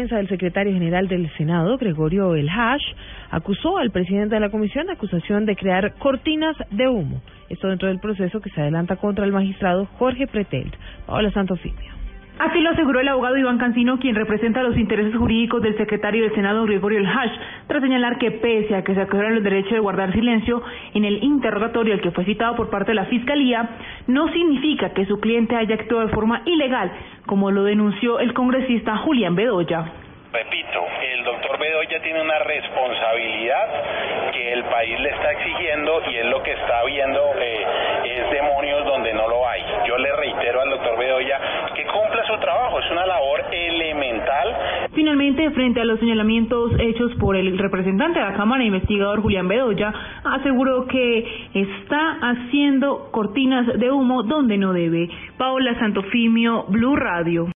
Defensa del secretario general del Senado, Gregorio El Hash, acusó al presidente de la comisión de acusación de crear cortinas de humo. Esto dentro del proceso que se adelanta contra el magistrado Jorge Pretelt. Paola Santofimio. Así lo aseguró el abogado Iván Cancino, quien representa los intereses jurídicos del secretario del Senado Gregorio El Hash, tras señalar que pese a que se acusaron el derecho de guardar silencio en el interrogatorio al que fue citado por parte de la Fiscalía, no significa que su cliente haya actuado de forma ilegal, como lo denunció el congresista Julián Bedoya. Repito, el doctor Bedoya tiene una responsabilidad que el país le está exigiendo y es lo que está viendo eh, es demonios donde no lo hay. Yo le reitero al doctor Bedoya que cumpla su trabajo, es una labor elemental. Finalmente, frente a los señalamientos hechos por el representante de la Cámara, investigador Julián Bedoya, aseguró que está haciendo cortinas de humo donde no debe. Paola Santofimio, Blue Radio.